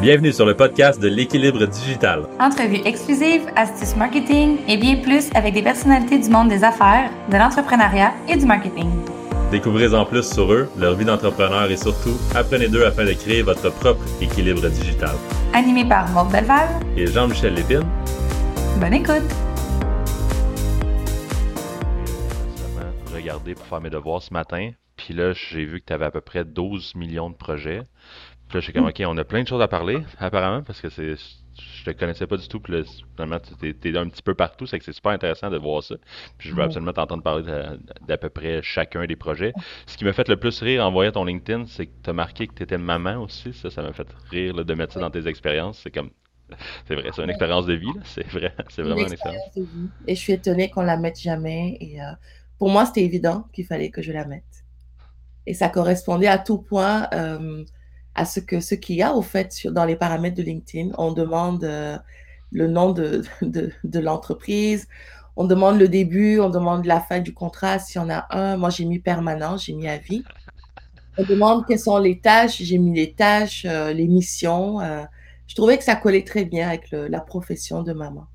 Bienvenue sur le podcast de l'équilibre digital. Entrevues exclusives, astuces marketing et bien plus avec des personnalités du monde des affaires, de l'entrepreneuriat et du marketing. Découvrez en plus sur eux, leur vie d'entrepreneur et surtout, apprenez d'eux afin de créer votre propre équilibre digital. Animé par Maud Belval et Jean-Michel Lépine. Bonne écoute! Regardez pour faire mes devoirs ce matin, puis là, j'ai vu que tu avais à peu près 12 millions de projets. Puis là, je suis comme, OK, on a plein de choses à parler, apparemment, parce que c'est. Je te connaissais pas du tout, puis là, finalement, tu es, un petit peu partout, c'est que c'est super intéressant de voir ça. Puis je veux absolument t'entendre parler d'à peu près chacun des projets. Ce qui m'a fait le plus rire en voyant ton LinkedIn, c'est que tu as marqué que tu étais maman aussi. Ça, ça m'a fait rire de mettre ça dans tes expériences. C'est comme. C'est vrai, c'est une expérience de vie, c'est vrai, c'est vraiment une expérience. De vie. Et je suis étonnée qu'on la mette jamais. Et euh, pour moi, c'était évident qu'il fallait que je la mette. Et ça correspondait à tout point. Euh, à ce que ce qu'il y a au fait sur, dans les paramètres de LinkedIn. On demande euh, le nom de, de, de l'entreprise, on demande le début, on demande la fin du contrat s'il y en a un. Moi, j'ai mis permanent, j'ai mis à vie. On demande quelles sont les tâches, j'ai mis les tâches, euh, les missions. Euh. je trouvais que ça collait très bien avec le, la profession de maman.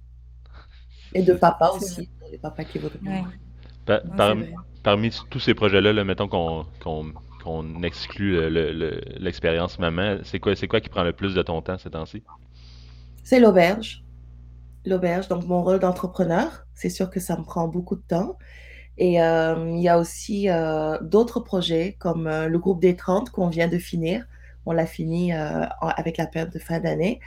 Et de papa aussi, les papas qui parmi tous ces projets-là, là, mettons qu'on qu'on exclut l'expérience maman, c'est quoi, quoi qui prend le plus de ton temps ces temps-ci? C'est l'auberge. L'auberge, donc mon rôle d'entrepreneur, c'est sûr que ça me prend beaucoup de temps. Et euh, il y a aussi euh, d'autres projets comme euh, le groupe des 30 qu'on vient de finir. On l'a fini avec la période de fin d'année.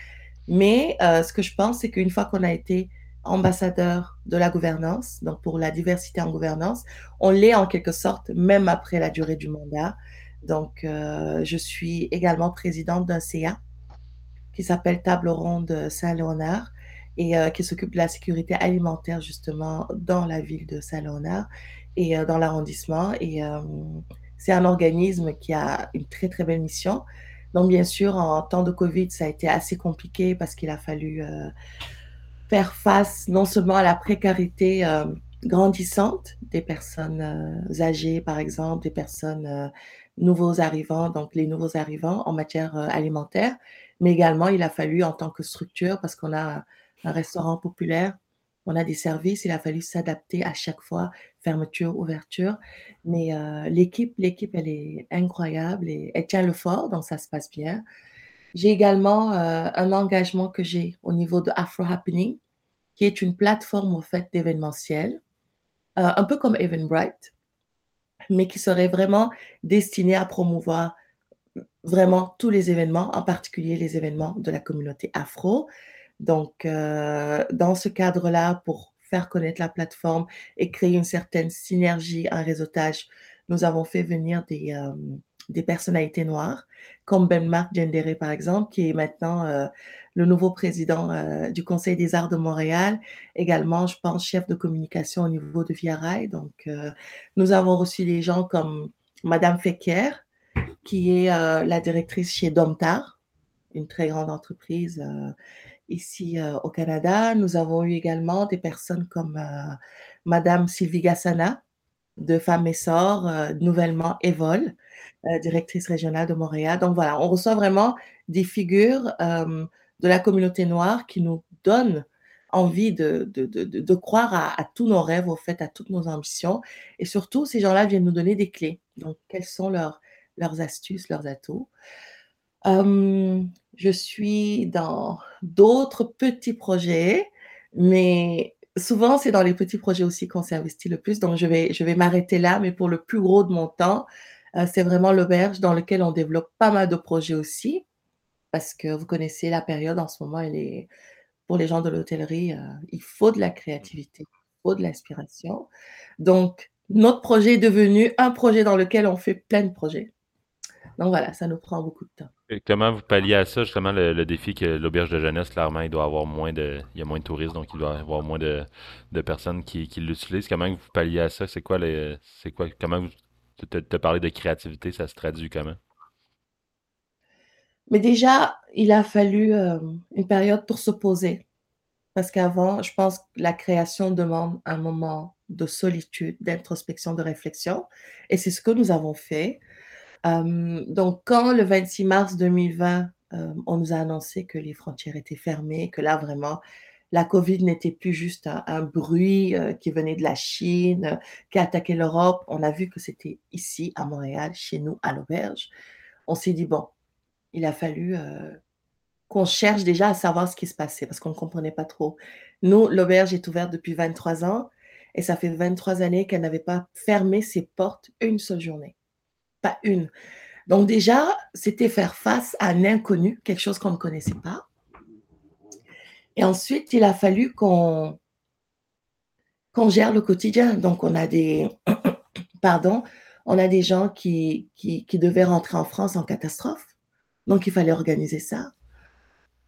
Mais ce que je pense, c'est qu'une fois qu'on a été ambassadeur de la gouvernance, donc pour la diversité en gouvernance. On l'est en quelque sorte, même après la durée du mandat. Donc, euh, je suis également présidente d'un CA qui s'appelle Table Ronde Saint-Léonard et euh, qui s'occupe de la sécurité alimentaire justement dans la ville de Saint-Léonard et euh, dans l'arrondissement. Et c'est un organisme qui a une très très belle mission. Donc, bien sûr, en temps de Covid, ça a été assez compliqué parce qu'il a fallu faire face non seulement à la précarité euh, grandissante des personnes euh, âgées, par exemple, des personnes euh, nouveaux arrivants, donc les nouveaux arrivants en matière alimentaire, mais également il a fallu en tant que structure, parce qu'on a un restaurant populaire, on a des services, il a fallu s'adapter à chaque fois, fermeture, ouverture. Mais l'équipe, l'équipe, elle est incroyable et elle tient le fort, donc ça se passe bien. J'ai également euh, un engagement que j'ai au niveau de Afro Happening, qui est une plateforme au fait d'événementiel, euh, un peu comme Eventbrite, mais qui serait vraiment destinée à promouvoir vraiment tous les événements, en particulier les événements de la communauté afro. Donc, euh, dans ce cadre-là, pour faire connaître la plateforme et créer une certaine synergie, un réseautage, nous avons fait venir des, des personnalités noires, comme Ben Marc Gendere, par exemple, qui est maintenant euh, le nouveau président euh, du Conseil des arts de Montréal, également, je pense, chef de communication au niveau de Via Rail. Donc, euh, nous avons reçu des gens comme Madame Fecker, qui est la directrice chez Domtar, une très grande entreprise ici au Canada. Nous avons eu également des personnes comme Madame Sylvie Gassana, de Femmes et Sort, nouvellement Evol, euh, directrice régionale de Montréal. Donc voilà, on reçoit vraiment des figures euh, de la communauté noire qui nous donnent envie de, de, de, croire à, tous nos rêves, au fait, à toutes nos ambitions. Et surtout, ces gens-là viennent nous donner des clés. Donc, quelles sont leurs, leurs astuces, leurs atouts? Euh, Je suis dans d'autres petits projets, mais souvent, c'est dans les petits projets aussi qu'on s'investit le plus. Donc, je vais, m'arrêter là, mais pour le plus gros de mon temps, euh, c'est vraiment l'auberge dans lequel on développe pas mal de projets aussi, parce que vous connaissez la période en ce moment, elle est, pour les gens de l'hôtellerie, euh, il faut de la créativité, il faut de l'inspiration. Donc, notre projet est devenu un projet dans lequel on fait plein de projets. Donc voilà, ça nous prend beaucoup de temps. Comment vous palliez à ça, justement, le, défi que l'auberge de jeunesse, clairement, il doit avoir moins de. Il y a moins de touristes, donc il doit avoir moins de, personnes qui, l'utilisent. Comment vous palliez à ça? C'est quoi les. C'est quoi comment vous as parlé de créativité, ça se traduit comment? Mais déjà, il a fallu euh, une période pour se poser. Parce qu'avant, je pense que la création demande un moment de solitude, d'introspection, de réflexion. Et c'est ce que nous avons fait. Euh, donc, quand le 26 mars 2020, euh, on nous a annoncé que les frontières étaient fermées, que là, vraiment, la COVID n'était plus juste un, bruit euh, qui venait de la Chine, qui attaquait l'Europe. On a vu que c'était ici, à Montréal, chez nous, à l'auberge. On s'est dit, bon, il a fallu qu'on cherche déjà à savoir ce qui se passait parce qu'on ne comprenait pas trop. Nous, l'auberge est ouverte depuis 23 ans et ça fait 23 années qu'elle n'avait pas fermé ses portes une seule journée. Une. Donc déjà, c'était faire face à un inconnu, quelque chose qu'on ne connaissait pas. Et ensuite, il a fallu qu'on gère le quotidien. Donc on a des pardon, on a des gens qui, qui, qui devaient rentrer en France en catastrophe. Donc il fallait organiser ça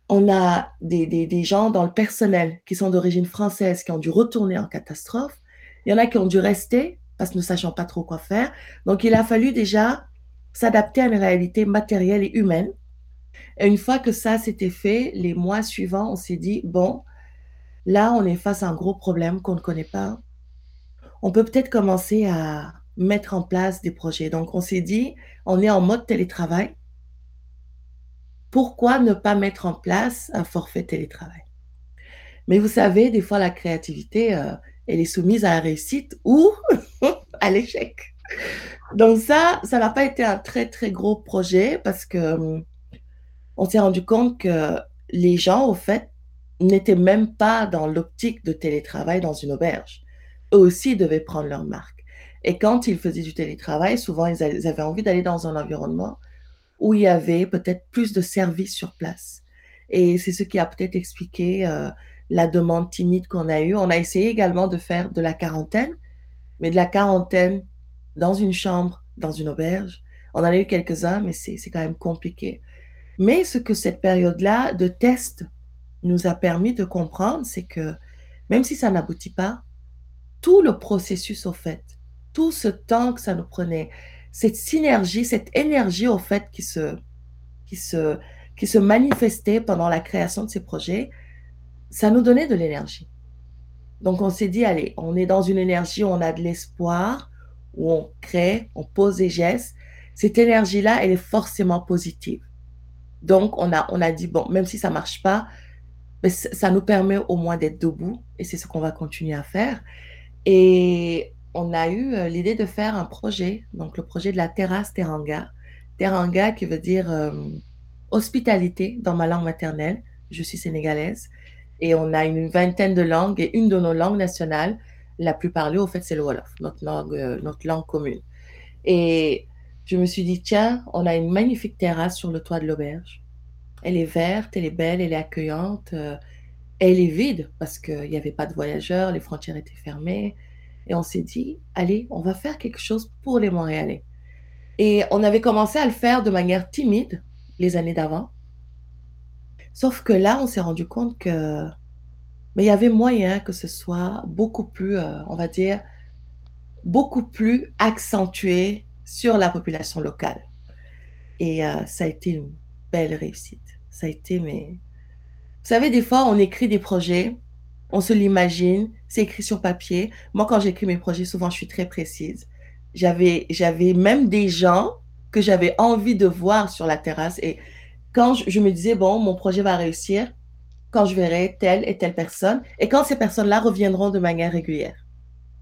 on a des, gens dans le personnel qui sont d'origine française qui ont dû retourner en catastrophe. Il y en a qui ont dû rester parce ne sachant pas trop quoi faire. Donc, il a fallu déjà s'adapter à une réalité matérielle et humaine. Et une fois que ça s'était fait, les mois suivants, on s'est dit, bon, là, on est face à un gros problème qu'on ne connaît pas. On peut peut-être commencer à mettre en place des projets. Donc, on s'est dit, on est en mode télétravail pourquoi ne pas mettre en place un forfait télétravail? Mais vous savez, des fois, la créativité, euh, elle est soumise à la réussite ou à l'échec. Donc ça, ça n'a pas été un très, très gros projet parce que hum, on s'est rendu compte que les gens, au fait, n'étaient même pas dans l'optique de télétravail dans une auberge. Eux aussi devaient prendre leur marque. Et quand ils faisaient du télétravail, souvent, ils avaient envie d'aller dans un environnement où il y avait peut-être plus de services sur place. Et c'est ce qui a peut-être expliqué euh, la demande timide qu'on a eue. On a essayé également de faire de la quarantaine, mais de la quarantaine dans une chambre, dans une auberge. On en a eu quelques-uns, mais c'est quand même compliqué. Mais ce que cette période-là de test nous a permis de comprendre, c'est que même si ça n'aboutit pas, tout le processus au fait, tout ce temps que ça nous prenait, cette synergie, cette énergie au fait qui se, qui se, qui se manifestait pendant la création de ces projets, ça nous donnait de l'énergie. Donc on s'est dit, allez, on est dans une énergie où on a de l'espoir, où on crée, on pose des gestes. Cette énergie-là, elle est forcément positive. Donc on a, on a dit, bon, même si ça marche pas, mais ça nous permet au moins d'être debout et c'est ce qu'on va continuer à faire. Et on a eu euh, l'idée de faire un projet, donc le projet de la terrasse Teranga. Teranga qui veut dire euh, hospitalité dans ma langue maternelle. Je suis sénégalaise et on a une vingtaine de langues et une de nos langues nationales, la plus parlée au fait, c'est le Wolof, notre langue, euh, notre langue commune. Et je me suis dit, tiens, on a une magnifique terrasse sur le toit de l'auberge. Elle est verte, elle est belle, elle est accueillante. elle est vide parce qu'il n'y avait pas de voyageurs, les frontières étaient fermées. Et on s'est dit, allez, on va faire quelque chose pour les Montréalais. Et on avait commencé à le faire de manière timide les années d'avant. Sauf que là, on s'est rendu compte que mais il y avait moyen que ce soit beaucoup plus, euh, on va dire, beaucoup plus accentué sur la population locale. Et euh, ça a été une belle réussite. Ça a été, mais... Vous savez, des fois, on écrit des projets, on se l'imagine, c'est écrit sur papier. Moi, quand j'écris mes projets, souvent, je suis très précise. J'avais, j'avais même des gens que j'avais envie de voir sur la terrasse. Et quand je, me disais, bon, mon projet va réussir, quand je verrai telle et telle personne, et quand ces personnes-là reviendront de manière régulière.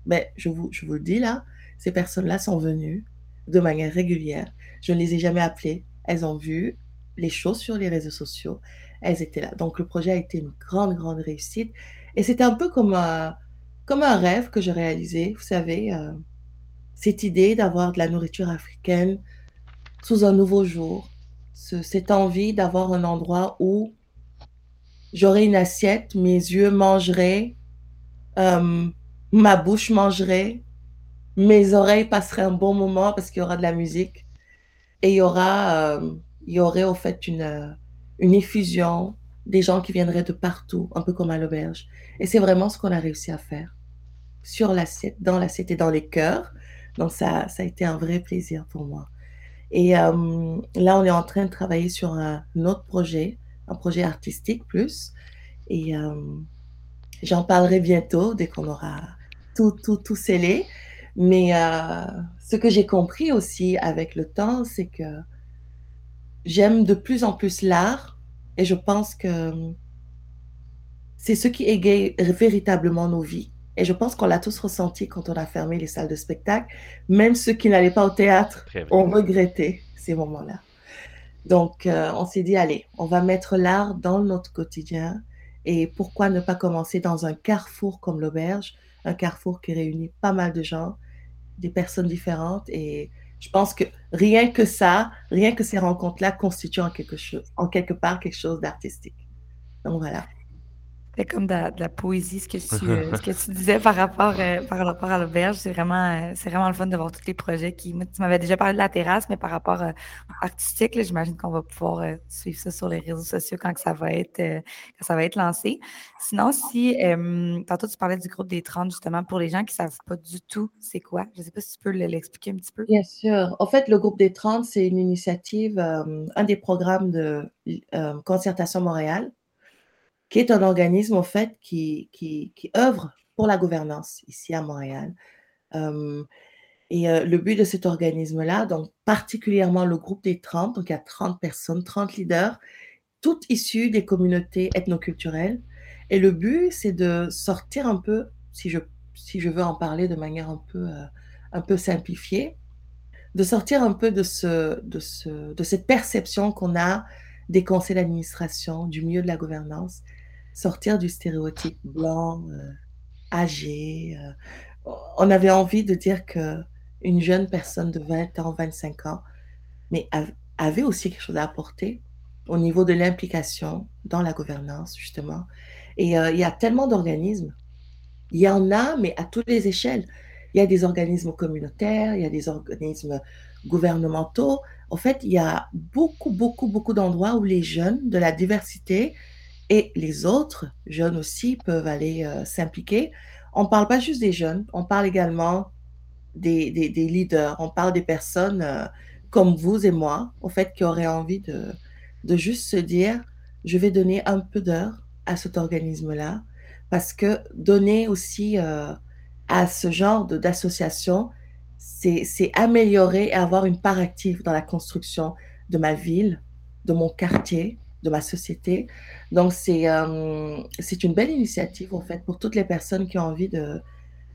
Mais je vous, je vous le dis là, ces personnes-là sont venues de manière régulière. Je ne les ai jamais appelées. Elles ont vu les choses sur les réseaux sociaux. Elles étaient là. Donc, le projet a été une grande, grande réussite. Et c'était un peu comme un, comme un rêve que je réalisais, vous savez, euh, cette idée d'avoir de la nourriture africaine sous un nouveau jour, cette envie d'avoir un endroit où j'aurais une assiette, mes yeux mangeraient, euh, ma bouche mangerait, mes oreilles passeraient un bon moment parce qu'il y aura de la musique et il y aura, euh, il y aurait au fait une, une effusion des gens qui viendraient de partout, un peu comme à l'auberge. Et c'est vraiment ce qu'on a réussi à faire sur l'assiette, dans l'assiette et dans les cœurs. Donc ça, ça a été un vrai plaisir pour moi. Et euh, là, on est en train de travailler sur un, autre projet, un projet artistique plus. Et euh, j'en parlerai bientôt dès qu'on aura tout, tout, tout scellé. Mais euh, ce que j'ai compris aussi avec le temps, c'est que j'aime de plus en plus l'art et je pense que c'est ce qui égaye véritablement nos vies. Et je pense qu'on l'a tous ressenti quand on a fermé les salles de spectacle. Même ceux qui n'allaient pas au théâtre ont regretté ces moments-là. Donc, euh, on s'est dit, allez, on va mettre l'art dans notre quotidien. Et pourquoi ne pas commencer dans un carrefour comme l'auberge, un carrefour qui réunit pas mal de gens, des personnes différentes. Et je pense que rien que ça, rien que ces rencontres-là constituent en quelque chose, en quelque part quelque chose d'artistique. Donc voilà. C'est comme de, la poésie, ce que tu, euh, ce que tu disais par rapport, euh, par rapport à l'auberge. C'est vraiment, euh, c'est vraiment le fun de voir tous les projets qui. tu m'avais déjà parlé de la terrasse, mais par rapport artistique, j'imagine qu'on va pouvoir suivre ça sur les réseaux sociaux quand ça va être, quand ça va être lancé. Sinon, si tantôt tu parlais du groupe des 30, justement, pour les gens qui ne savent pas du tout c'est quoi, je ne sais pas si tu peux l'expliquer un petit peu. Bien sûr. En fait, le groupe des 30, c'est une initiative, un des programmes de Concertation Montréal qui est un organisme, en fait, qui, qui, œuvre pour la gouvernance ici à Montréal. et le but de cet organisme-là, donc particulièrement le groupe des 30, donc il y a 30 personnes, 30 leaders, toutes issues des communautés ethnoculturelles. Et le but, c'est de sortir un peu, si je, si je veux en parler de manière un peu, un peu simplifiée, de sortir un peu de, ce, de, ce, de cette perception qu'on a des conseils d'administration, du milieu de la gouvernance, sortir du stéréotype blanc, euh, âgé. Euh. on avait envie de dire que une jeune personne de 20 ans, 25 ans, mais avait aussi quelque chose à apporter au niveau de l'implication dans la gouvernance, justement. Et euh, il y a tellement d'organismes. Il y en a, mais à toutes les échelles. Il y a des organismes communautaires, il y a des organismes gouvernementaux. En fait, il y a beaucoup, beaucoup, beaucoup d'endroits où les jeunes de la diversité et les autres jeunes aussi peuvent aller euh, s'impliquer. On ne parle pas juste des jeunes, on parle également des, leaders, on parle des personnes euh, comme vous et moi, au fait, qui auraient envie de, de juste se dire, je vais donner un peu d'heure à cet organisme-là, parce que donner aussi euh, à ce genre d'association, c'est améliorer et avoir une part active dans la construction de ma ville, de mon quartier, de ma société. Donc, c'est euh, une belle initiative, en fait, pour toutes les personnes qui ont envie de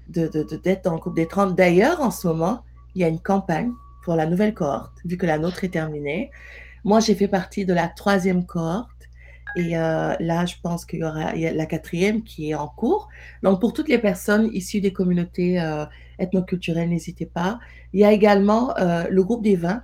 d'être de, de, dans le groupe des 30. D'ailleurs, en ce moment, il y a une campagne pour la nouvelle cohorte, vu que la nôtre est terminée. Moi, j'ai fait partie de la troisième cohorte. Et euh, là, je pense qu'il y aura la quatrième qui est en cours. Donc, pour toutes les personnes issues des communautés euh, ethnoculturelles, n'hésitez pas. Il y a également le groupe des vins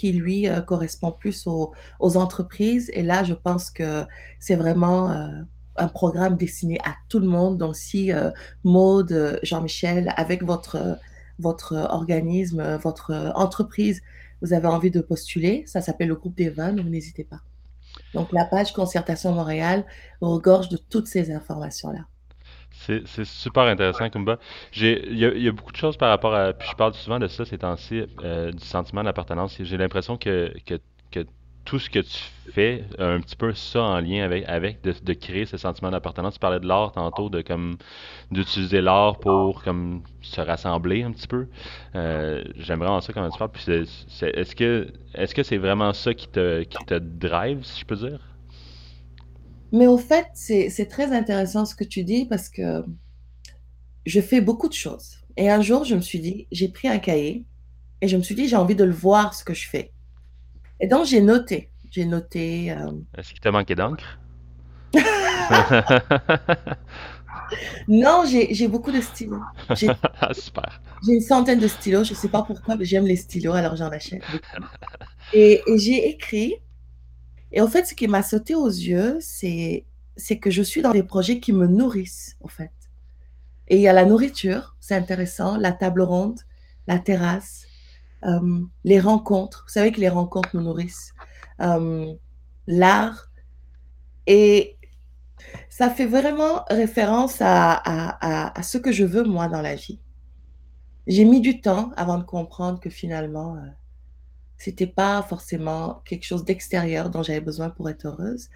qui, lui, euh, correspond plus aux, entreprises. Et là, je pense que c'est vraiment euh, un programme destiné à tout le monde. Donc, si euh, Maude, Jean-Michel, avec votre, votre organisme, votre entreprise, vous avez envie de postuler, ça s'appelle le groupe des vins, donc n'hésitez pas. Donc, la page Concertation Montréal regorge de toutes ces informations-là. C'est super intéressant, Kumba. Il y, a beaucoup de choses par rapport à. Puis je parle souvent de ça ces temps-ci, euh, du sentiment d'appartenance. J'ai l'impression que, que, que, tout ce que tu fais a un petit peu ça en lien avec, avec de, de créer ce sentiment d'appartenance. Tu parlais de l'art tantôt, de comme d'utiliser l'art pour comme se rassembler un petit peu. Euh, J'aimerais vraiment ça comment tu parles. Puis est-ce que est-ce que c'est vraiment ça qui te, qui te drive, si je peux dire? Mais au fait, c'est très intéressant ce que tu dis parce que je fais beaucoup de choses. Et un jour, je me suis dit, j'ai pris un cahier et je me suis dit, j'ai envie de le voir ce que je fais. Et donc, j'ai noté. J'ai noté. Euh, Est-ce qu'il t'a manqué d'encre? non, j'ai beaucoup de stylos. Ah, super. J'ai une centaine de stylos. Je ne sais pas pourquoi, mais j'aime les stylos, alors j'en achète. et j'ai écrit et en fait, ce qui m'a sauté aux yeux, c'est que je suis dans des projets qui me nourrissent, en fait. Et il y a la nourriture, c'est intéressant, la table ronde, la terrasse, euh, les rencontres. Vous savez que les rencontres nous nourrissent. Euh, l'art. Et ça fait vraiment référence à, ce que je veux, moi, dans la vie. J'ai mis du temps avant de comprendre que finalement, euh, c'était pas forcément quelque chose d'extérieur dont j'avais besoin pour être heureuse.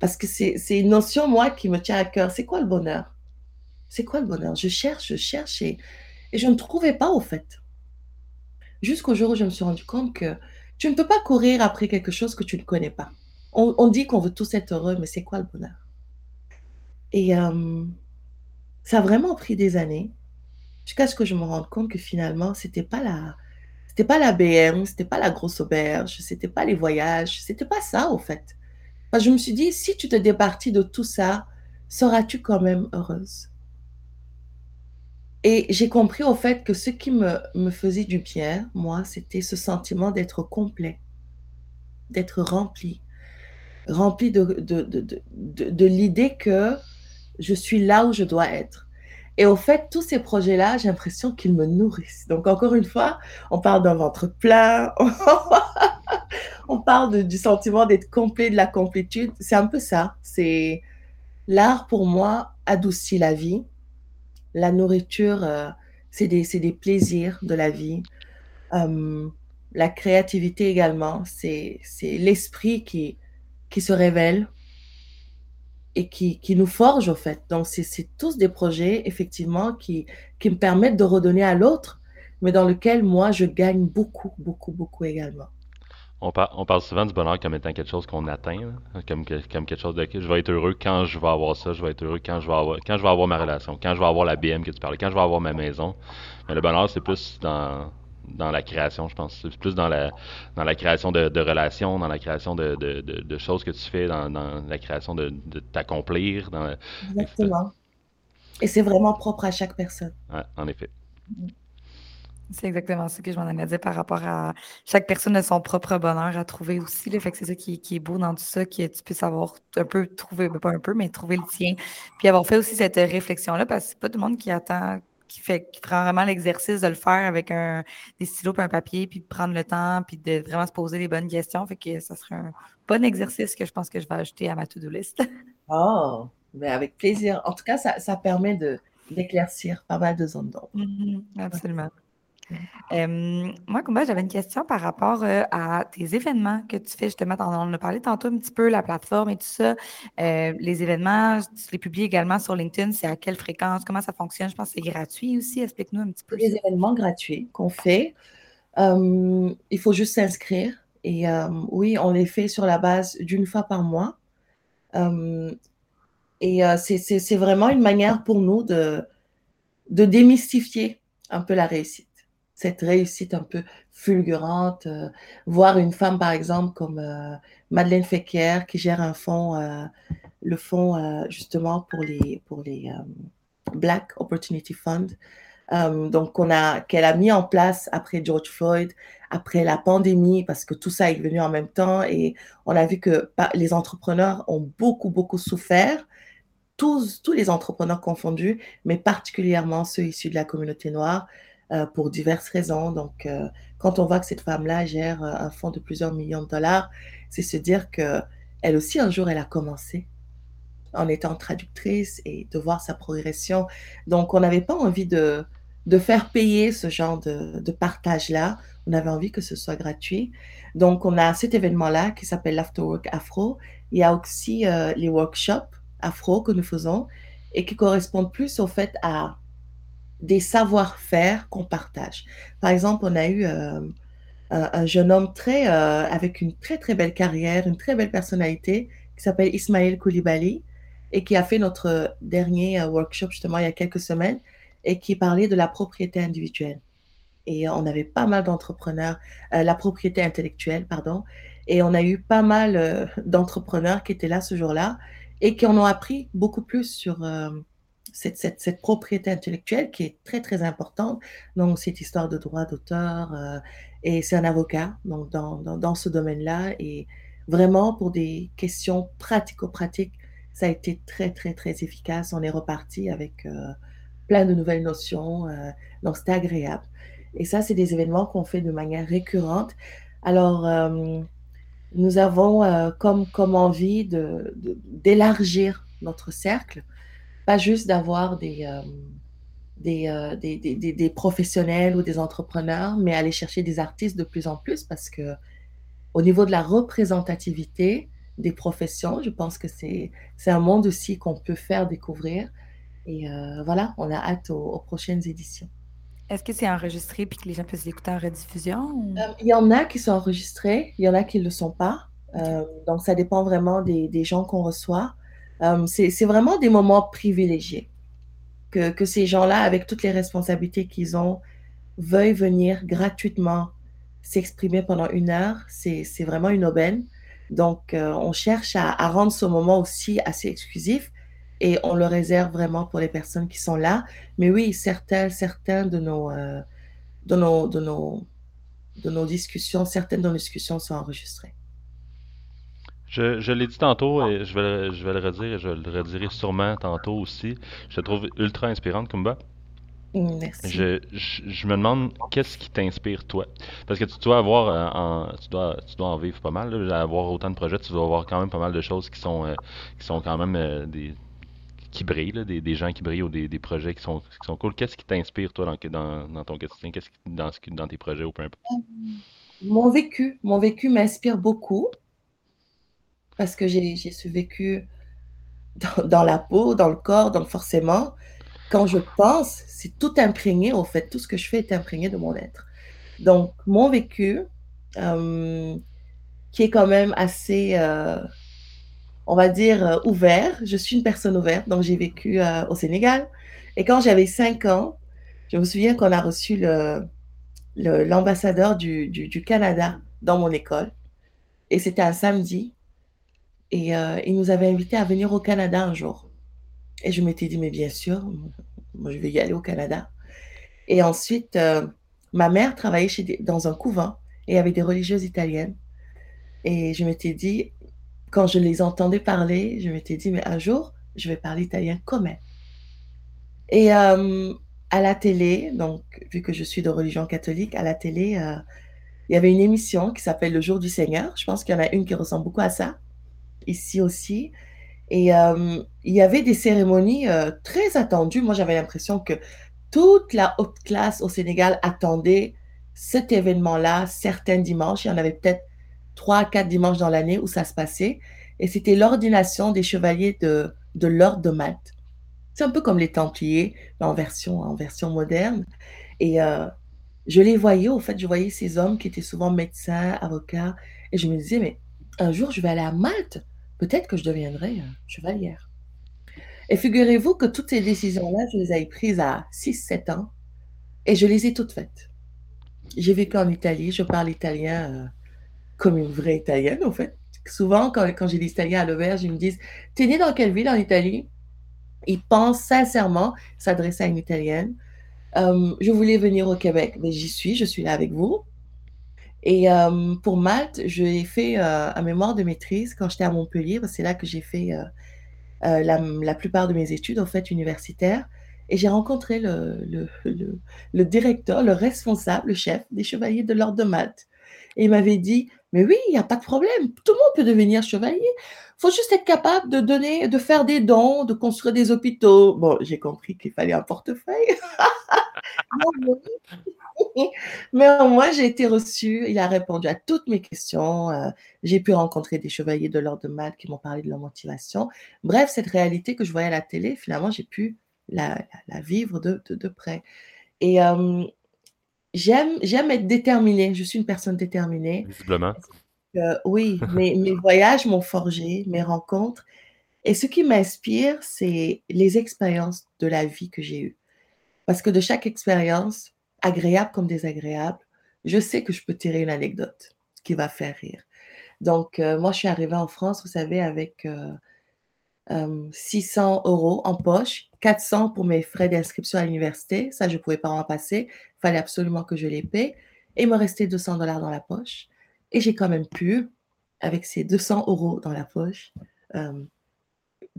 Parce que c'est une notion, moi, qui me tient à cœur. C'est quoi le bonheur? C'est quoi le bonheur? Je cherche, je cherche et, je ne trouvais pas, au fait. Jusqu'au jour où je me suis rendu compte que tu ne peux pas courir après quelque chose que tu ne connais pas. On, on dit qu'on veut tous être heureux, mais c'est quoi le bonheur? Et euh, ça a vraiment pris des années jusqu'à ce que je me rende compte que finalement, c'était pas la, c'était pas la BM, c'était pas la grosse auberge, c'était pas les voyages, c'était pas ça au fait. Je me suis dit, si tu te départis de tout ça, seras-tu quand même heureuse? Et j'ai compris au fait que ce qui me, faisait du bien, moi, c'était ce sentiment d'être complet, d'être rempli, rempli de- de l'idée que je suis là où je dois être. Et au fait, tous ces projets-là, j'ai l'impression qu'ils me nourrissent. Donc, encore une fois, on parle d'un ventre plein, on parle du sentiment d'être complet, de la complétude. C'est un peu ça. C'est l'art pour moi adoucit la vie. La nourriture, euh, c'est des, plaisirs de la vie. Euh, la créativité également, c'est, l'esprit qui se révèle et qui, qui nous forge au fait. Donc, c'est, tous des projets, effectivement, qui, qui me permettent de redonner à l'autre, mais dans lequel moi, je gagne beaucoup, beaucoup, beaucoup également. On, par- on parle souvent du bonheur comme étant quelque chose qu'on atteint, là, comme, comme quelque chose de je vais être heureux quand je vais avoir ça, je vais être heureux quand je vais avoir, quand je vais avoir ma relation, quand je vais avoir la BM que tu parlais, quand je vais avoir ma maison. Mais le bonheur, c'est plus dans, dans la création, je pense. C'est plus dans la, dans la création de, de relations, dans la création de, de, de, de choses que tu fais, dans, dans la création de, de t'accomplir. Dans, etc. Exactement. Et c'est vraiment propre à chaque personne. Ouais, en effet. C'est exactement ça que je m'en allais dire par rapport à chaque personne a son propre bonheur à trouver aussi. Là. Fait que c'est ça qui, qui est beau dans tout ça, que tu puisses avoir un peu trouvé, ben, pas un peu, mais trouver le tien. Puis avoir fait aussi cette réflexion-là, parce que c'est pas tout le monde qui attend, qui fait, qui prend vraiment l'exercice de le faire avec un, des stylos et un papier, puis de prendre le temps, puis de vraiment se poser les bonnes questions. Fait que ça serait un bon exercice que je pense que je vais ajouter à ma to-do list. Oh, mais avec plaisir. En tout cas, ça, ça permet d'éclaircir pas mal de zones d'ombre. Mhm, absolument. Euh, moi, Kumba, j'avais une question par rapport euh, à tes événements que tu fais justement. On en a parlé tantôt un petit peu, la plateforme et tout ça. Euh, les événements, tu les publies également sur LinkedIn. C'est à quelle fréquence? Comment ça fonctionne? Je pense que c'est gratuit aussi. Explique-nous un petit peu. des événements gratuits qu'on fait. Il faut juste s'inscrire. Et oui, on les fait sur la base d'une fois par mois. Et c'est vraiment une manière pour nous de, de démystifier un peu la réussite. Cette réussite un peu fulgurante. euh, voir une femme, par exemple, comme euh, Madeleine Fecker, qui gère un fonds, euh, le fonds justement pour les, pour les Black Opportunity Fund. A, qu'elle a mis en place après George Floyd, après la pandémie, parce que tout ça est venu en même temps et on a vu que pa- les entrepreneurs ont beaucoup, beaucoup souffert, tous, tous les entrepreneurs confondus, mais particulièrement ceux issus de la communauté noire, euh, pour diverses raisons. Donc, euh, quand on voit que cette femme-là gère euh, un fonds de plusieurs millions de dollars, c'est se dire que elle aussi, un jour, elle a commencé en étant traductrice et de voir sa progression. Donc, on n'avait pas envie de, de faire payer ce genre de, de partage-là. On avait envie que ce soit gratuit. Donc, on a cet événement-là qui s'appelle l'Afterwork Afro. Il y a aussi les workshops afro que nous faisons et qui correspondent plus au fait à des savoir-faire qu'on partage. Par exemple, on a eu euh, un, un jeune homme très, euh, avec une très, très belle carrière, une très belle personnalité, qui s'appelle Ismaël Koulibaly, et qui a fait notre dernier euh, workshop justement il y a quelques semaines, et qui parlait de la propriété individuelle. Et on avait pas mal d'entrepreneurs, la propriété intellectuelle, pardon, et on a eu pas mal d'entrepreneurs qui étaient là ce jour-là, et qui en ont appris beaucoup plus sur cette, cette, propriété intellectuelle qui est très, très importante. Donc, cette histoire de droit d'auteur, euh, et c'est un avocat donc dans, dans, dans ce domaine-là. Et vraiment, pour des questions pratico-pratiques, ça a été très, très, très efficace. On est reparti avec euh, plein de nouvelles notions. euh, donc, c'était agréable. Et ça, c'est des événements qu'on fait de manière récurrente. Alors, nous avons comme, comme envie de, de- d'élargir notre cercle, pas juste d'avoir des, euh, des, euh, des, des, des- des professionnels ou des entrepreneurs, mais aller chercher des artistes de plus en plus parce que au niveau de la représentativité des professions, je pense que c'est, un monde aussi qu'on peut faire découvrir. Et euh, voilà, on a hâte aux, aux prochaines éditions. Est-ce que c'est enregistré puis que les gens peuvent l'écouter en rediffusion? ou- Il y en a qui sont enregistrés, il y en a qui ne le sont pas. Euh, donc, ça dépend vraiment des, des gens qu'on reçoit. Euh, c'est vraiment des moments privilégiés que, ces gens-là, avec toutes les responsabilités qu'ils ont, veuillent venir gratuitement s'exprimer pendant une heure. C'est vraiment une aubaine. Donc, euh, on cherche à, rendre ce moment aussi assez exclusif et on le réserve vraiment pour les personnes qui sont là. Mais oui, certains, certains euh, de nos, de nos, de nos discussions, certaines de nos discussions sont enregistrées. Je, je l'ai dit tantôt et je vais, le- je vais le redire et je le redirai sûrement tantôt aussi. Je te trouve ultra inspirante, Kumba. Merci. Je, je, je me demande qu'est-ce qui t'inspire toi? Parce que tu dois avoir euh, en, tu dois, tu dois en vivre pas mal, là, avoir autant de projets, tu dois avoir quand même pas mal de choses qui sont, euh, qui sont quand même euh, des, qui brillent, là, des, des gens qui brillent ou des, des projets qui sont, qui sont cool. Qu'est-ce qui t'inspire toi dans, dans, dans ton quotidien? Qu'est-ce qui, dans, dans tes projets ou peu importe? Mon vécu, mon vécu m'inspire beaucoup parce que j'ai ce vécu dans, dans la peau, dans le corps, donc forcément, quand je pense, c'est tout imprégné, au fait, tout ce que je fais est imprégné de mon être. Donc, mon vécu, euh, qui est quand même assez, euh, on va dire, euh, ouvert. Je suis une personne ouverte, donc j'ai vécu euh, au Sénégal. Et quand j'avais 5 ans, je me souviens qu'on a reçu le, le- l'ambassadeur du, du- du Canada dans mon école. Et c'était un samedi. Et euh, il nous avait invités à venir au Canada un jour. Et je m'étais dit, mais bien sûr, moi, je vais y aller au Canada. Et ensuite, euh, ma mère travaillait dans un couvent et avait des religieuses italiennes. Et je m'étais dit, quand je les entendais parler, je m'étais dit, mais un jour, je vais parler italien comme elles. Et euh, à la télé, donc, vu que je suis de religion catholique, à la télé, euh, il y avait une émission qui s'appelle Le Jour du Seigneur. Je pense qu'il y en a une qui ressemble beaucoup à ça, ici aussi. Et euh, il y avait des cérémonies euh, très attendues. Moi, j'avais l'impression que toute la haute classe au Sénégal attendait cet événement-là, certains dimanches. Il y en avait peut-être trois, quatre dimanches dans l'année où ça se passait. Et c'était l'ordination des chevaliers de, l'ordre de Malte. C'est un peu comme les Templiers, mais en version, en version moderne. Et euh, je les voyais, au fait, je voyais ces hommes qui étaient souvent médecins, avocats. Et je me disais, mais un jour, je vais aller à Malte. Peut-être que je deviendrai chevalière. Et figurez-vous que toutes ces décisions-là, je les avais prises à 6-7 ans et je les ai toutes faites. J'ai vécu en Italie, je parle italien euh, comme une vraie italienne, en fait. Souvent, quand, quand j'ai des à l'auberge, ils me disent T'es né dans quelle ville en Italie Ils pensent sincèrement s'adresser à une italienne. Euh, je voulais venir au Québec, mais j'y suis, je suis là avec vous. Et euh, pour Malte, j'ai fait euh, un mémoire de maîtrise quand j'étais à Montpellier, parce que c'est là que j'ai fait la, plupart de mes études, en fait, universitaires. Et j'ai rencontré le, le directeur, le responsable, le chef des chevaliers de l'ordre de Malte. Et il m'avait dit, mais oui, il n'y a pas de problème, tout le monde peut devenir chevalier. Il faut juste être capable de donner, de faire des dons, de construire des hôpitaux. Bon, j'ai compris qu'il fallait un portefeuille. Mais au moins, j'ai été reçue. Il a répondu à toutes mes questions. Euh, j'ai pu rencontrer des chevaliers de l'ordre de Malte qui m'ont parlé de leur motivation. Bref, cette réalité que je voyais à la télé, finalement, j'ai pu la, la, la vivre de, de, de, près. Et euh, j'aime, j'aime être déterminée. Je suis une personne déterminée. Visiblement. Euh, oui, mes, mes voyages m'ont forgé, mes rencontres. Et ce qui m'inspire, c'est les expériences de la vie que j'ai eues. Parce que de chaque expérience, agréable comme désagréable, je sais que je peux tirer une anecdote qui va faire rire. Donc, euh, moi, je suis arrivée en France, vous savez, avec euh, euh, 600 euros en poche, 400 pour mes frais d'inscription à l'université. Ça, je ne pouvais pas en passer. Il fallait absolument que je les paie. Et il me restait 200 dollars dans la poche. Et j'ai quand même pu, avec ces 200 euros dans la poche, euh,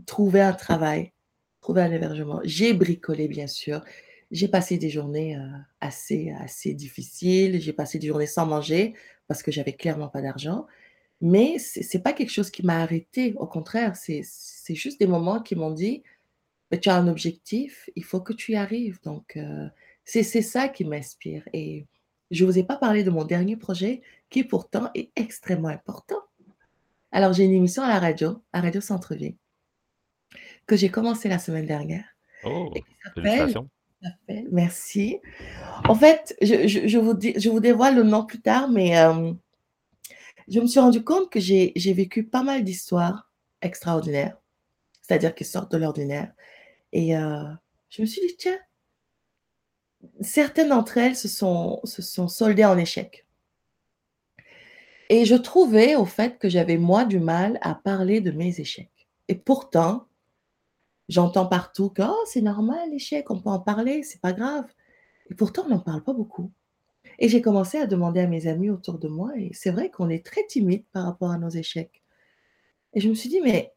trouver un travail, trouver un hébergement. J'ai bricolé, bien sûr. J'ai passé des journées assez, assez difficiles. J'ai passé des journées sans manger parce que j'avais clairement pas d'argent. Mais ce n'est pas quelque chose qui m'a arrêté. Au contraire, c'est juste des moments qui m'ont dit mais tu as un objectif, il faut que tu y arrives. Donc, euh, c'est ça qui m'inspire. Et je ne vous ai pas parlé de mon dernier projet qui pourtant est extrêmement important. Alors, j'ai une émission à la radio, à Radio Centre-Ville, que j'ai commencé la semaine dernière. Oh, félicitations. Merci. En fait, je vous je vous dévoile le nom plus tard, mais hem, je me suis rendu compte que j'ai vécu pas mal d'histoires extraordinaires, c'est-à-dire qui sortent de l'ordinaire et heu, je me suis dit: «Tiens» certaines d'entre elles se sont se sont soldées en échec. Et je trouvais au fait que j'avais moi du mal à parler de mes échecs et pourtant j'entends partout que: «Oh c'est normal l'échec, on peut en parler, c'est pas grave» et pourtant on n'en parle pas beaucoup et j'ai commencé à demander à mes amis autour de moi et c'est vrai qu'on est très timide par rapport à nos échecs et je me suis dit: «Mais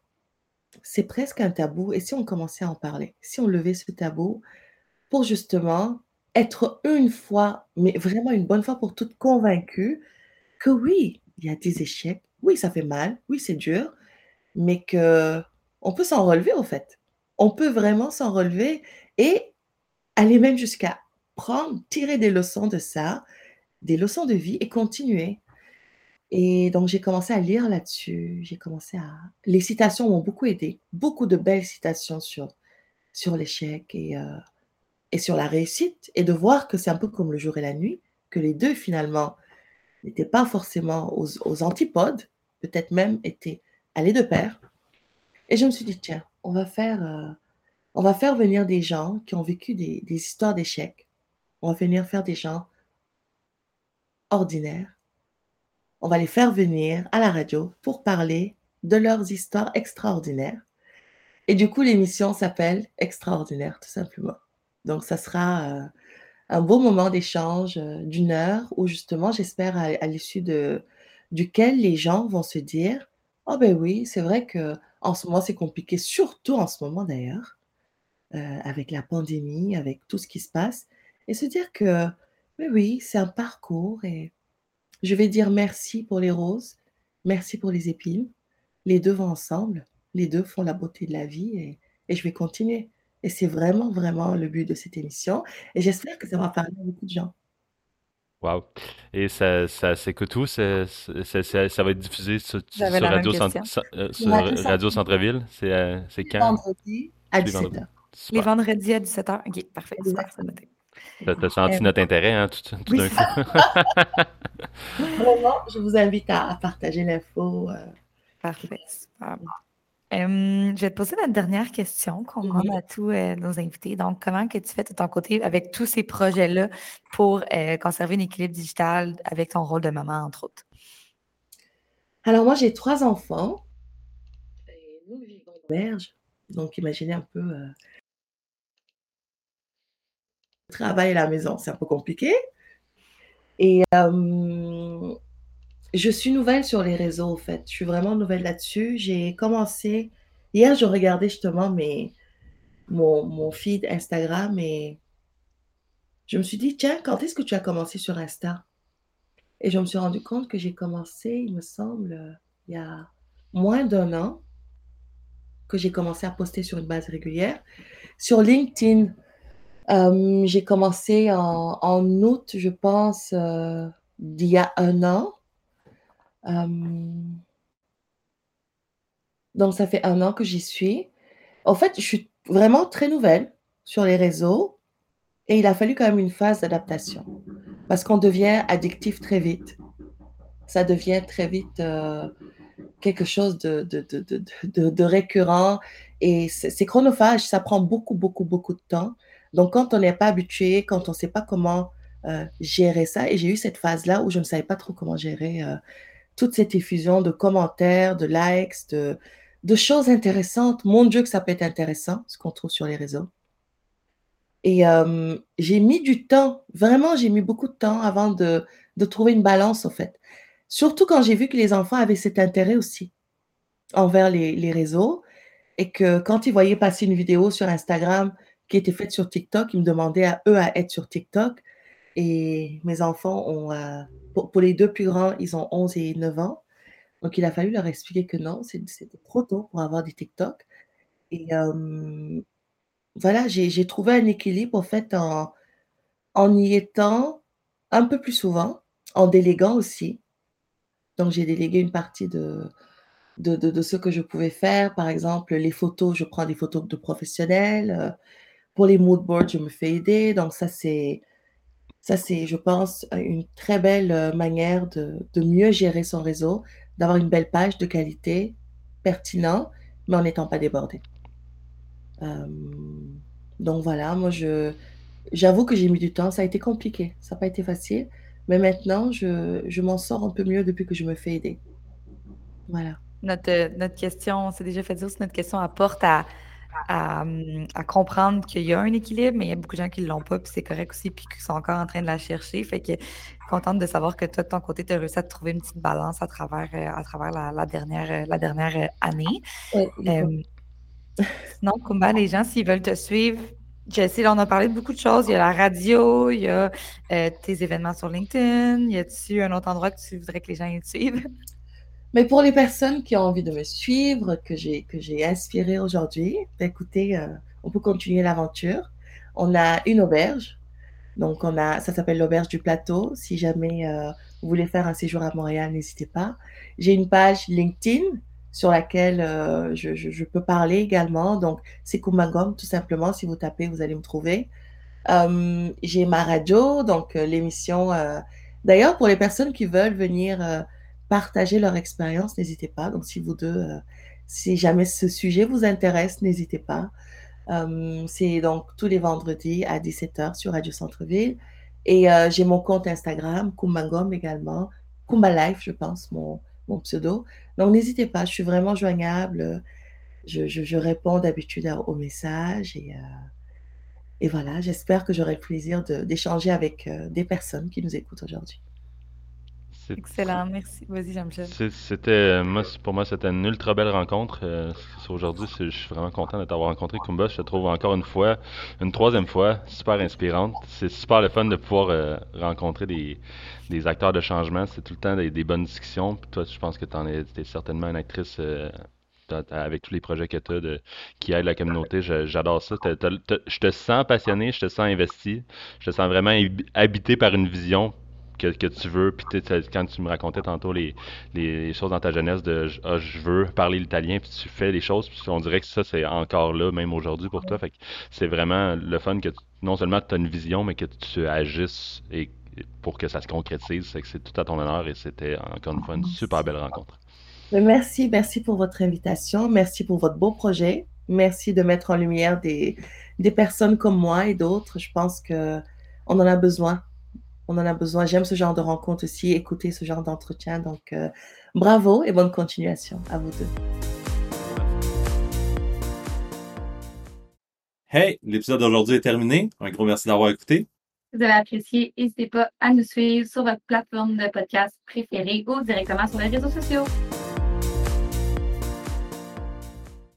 c'est presque un tabou et si on commençait à en parler? Si on levait ce tabou pour justement être une fois, mais vraiment une bonne fois pour toutes, convaincus que oui, il y a des échecs, oui ça fait mal, oui c'est dur, mais qu'on peut s'en relever au fait. On peut vraiment s'en relever et aller même jusqu'à prendre, tirer des leçons de ça, des leçons de vie et continuer. Et donc j'ai commencé à lire là-dessus, j'ai commencé à les citations m'ont beaucoup aidée, beaucoup de belles citations sur sur l'échec et heu et sur la réussite et de voir que c'est un peu comme le jour et la nuit, que les 2 finalement n'étaient pas forcément aux aux antipodes, peut-être même étaient allés de pair. Et je me suis dit: «Tiens, on va faire, heu, on va faire venir des gens qui ont vécu des histoires d'échecs. On va venir faire des gens ordinaires. On va les faire venir à la radio pour parler de leurs histoires extraordinaires» et du coup l'émission s'appelle «Extraordinaire» tout simplement. Donc ça sera, heu, un beau moment d'échange, heu, d'1 heure où justement j'espère à à l'issue duquel les gens vont se dire: «Oh beh oui, c'est vrai qu'en ce moment c'est compliqué», surtout en ce moment d'ailleurs, heu, avec la pandémie, avec tout ce qui se passe et se dire que, oui, c'est un parcours et je vais dire merci pour les roses, merci pour les épines. Les 2 vont ensemble, les 2 font la beauté de la vie et et je vais continuer et c'est vraiment, vraiment le but de cette émission et j'espère que ça va parler à beaucoup de gens. Waouh et ça ça c'est c'est ça va être diffusé sur J'avais sur la même Radio Cent question. Cent heu, sur Radio Radio Centre-Ville. Centre-Ville? C'est, les quand? vendredis à Tous les 17:00. vendredis? Les Super. vendredis à 17:00? OK, parfait, super, c'est noté. Tu as tu as senti Hem notre intérêt, hein, tout tout Oui, d'un coup? Vraiment, je vous invite à à partager l'info, heu Parfait, super. Je vais te poser la dernière question qu'on Mmh demande à tous, heu, nos invités. Donc comment que tu fais de ton côté avec tous ces projets-là pour, heu, conserver un équilibre digital avec ton rôle de maman, entre autres? Alors moi j'ai 3 enfants et nous vivons à l'auberge, donc imaginez un peu, heu travail à la maison, c'est un peu compliqué et je suis nouvelle sur les réseaux au fait, je suis vraiment nouvelle là-dessus. J'ai commencé hier je regardais justement mes mon feed Instagram et je me suis dit: «Tiens, quand est-ce que tu as commencé sur Insta?» et je me suis rendu compte que j'ai commencé, il me semble, heu, il y a moins d'1 an que j'ai commencé à poster sur une base régulière. Sur LinkedIn, hem, j'ai commencé en en août, je pense, heu, d'il y a 1 an. Hem donc ça fait 1 an que j'y suis. En fait, je suis vraiment très nouvelle sur les réseaux et il a fallu quand même une phase d'adaptation parce qu'on devient addictif très vite. Ça devient très vite, heu, quelque chose de de de de de récurrent et c'est chronophage, ça prend beaucoup, beaucoup, beaucoup de temps. Donc quand on n'est pas habitué, quand on sait pas comment, heu, gérer ça et j'ai eu cette phase-là où je ne savais pas trop comment gérer, toute cette effusion de commentaires, de likes, de choses intéressantes. Mon Dieu que ça peut être intéressant, ce qu'on trouve sur les réseaux et hem, j'ai mis du temps, vraiment j'ai mis beaucoup de temps avant de de trouver une balance au fait. Surtout quand j'ai vu que les enfants avaient cet intérêt aussi envers les les réseaux et que quand ils voyaient passer une vidéo sur Instagram qui était faite sur TikTok, ils me demandaient à eux à être sur TikTok et mes enfants ont, heu, pour les 2 plus grands, ils ont 11 et 9 ans. Donc il a fallu leur expliquer que non, c'était trop tôt pour avoir des TikTok et hem, voilà, j'ai trouvé un équilibre en fait en y étant un peu plus souvent, en déléguant aussi. Donc j'ai délégué une partie de de de de ce que je pouvais faire. Par exemple, les photos, je prends des photos de professionnels, Pour les mood boards, je me fais aider. Donc, ça, c'est, ça, c'est, je pense, une très belle euh, manière de, de mieux gérer son réseau, d'avoir une belle page de qualité, pertinent, mais en n'étant pas débordé. Euh, donc voilà, moi, je, j'avoue que j'ai mis du temps. Ça a été compliqué. Ça n'a pas été facile. Mais maintenant, je, je m'en sors un peu mieux depuis que je me fais aider. Voilà. Notre, notre question, c'est déjà fait dire, notre question apporte à, à, à comprendre qu'il y a un équilibre, mais il y a beaucoup de gens qui ne l'ont pas, puis c'est correct aussi, puis qui sont encore en train de la chercher. Fait que contente de savoir que toi, de ton côté, tu as réussi à trouver une petite balance à travers, euh, à travers la, la dernière, la dernière euh, année. Ouais, Euh, sinon, Kumba, les gens, s'ils veulent te suivre, Jessie, là, on a parlé de beaucoup de choses. Il y a la radio, il y a euh, tes événements sur LinkedIn. Y a-tu un autre endroit que tu voudrais que les gens y te suivent? Mais pour les personnes qui ont envie de me suivre, que j'ai que j'ai inspiré aujourd'hui, ben écoutez, euh, on peut continuer l'aventure. On a une auberge, donc on a, ça s'appelle l'auberge du plateau. Si jamais euh, vous voulez faire un séjour à Montréal, n'hésitez pas. J'ai une page LinkedIn sur laquelle euh, je, peux parler également. Donc c'est Kumagom, tout simplement. Si vous tapez, vous allez me trouver. J'ai ma radio, donc l'émission. D'ailleurs, pour les personnes qui veulent venir partager leur expérience, n'hésitez pas. Donc, si vous deux, euh, si jamais ce sujet vous intéresse, n'hésitez pas. Euh, c'est donc tous les vendredis à 17h sur Radio Centre-Ville. Et euh, j'ai mon compte Instagram, Kumbangom également, Kumba Life, je pense, mon, mon pseudo. Donc, n'hésitez pas, je suis vraiment joignable. Je, je, réponds d'habitude aux messages et, et voilà, j'espère que j'aurai le plaisir d'échanger avec des personnes qui nous écoutent aujourd'hui. Excellent, merci. Vas-y, Jean-Michel. c'est- C'était, moi, c'est- pour moi, c'était une ultra belle rencontre. Euh, aujourd'hui, je suis vraiment content de t'avoir rencontré, Kumba. Je te trouve encore une fois, une troisième fois, super inspirante. C'est super le fun de pouvoir euh, rencontrer des, des acteurs de changement. C'est tout le temps des, des bonnes discussions. Puis toi, je pense que tu es, certainement une actrice euh, avec tous les projets que tu as qui aident la communauté. J'adore ça. Je te sens passionné, je te sens investi, je te sens vraiment hab- habité par une vision que, tu veux. Puis quand tu me racontais tantôt les, choses dans ta jeunesse de ah, je veux parler l'italien, puis tu fais les choses, puis on dirait que ça, c'est encore là, même aujourd'hui pour toi. Fait que c'est vraiment le fun que tu- non seulement tu as une vision, mais que tu agisses et pour que ça se concrétise. C'est tout à ton honneur et c'était encore une fois une super belle rencontre. Merci, merci pour votre invitation, merci pour votre beau projet, merci de mettre en lumière des, des personnes comme moi et d'autres. Je pense que on en a besoin. On en a besoin. J'aime ce genre de rencontre aussi, écouter ce genre d'entretien. Donc, euh, bravo et bonne continuation à vous deux. Hey, l'épisode d'aujourd'hui est terminé. Un gros merci d'avoir écouté. Si vous avez apprécié, n'hésitez pas à nous suivre sur votre plateforme de podcast préférée ou directement sur les réseaux sociaux.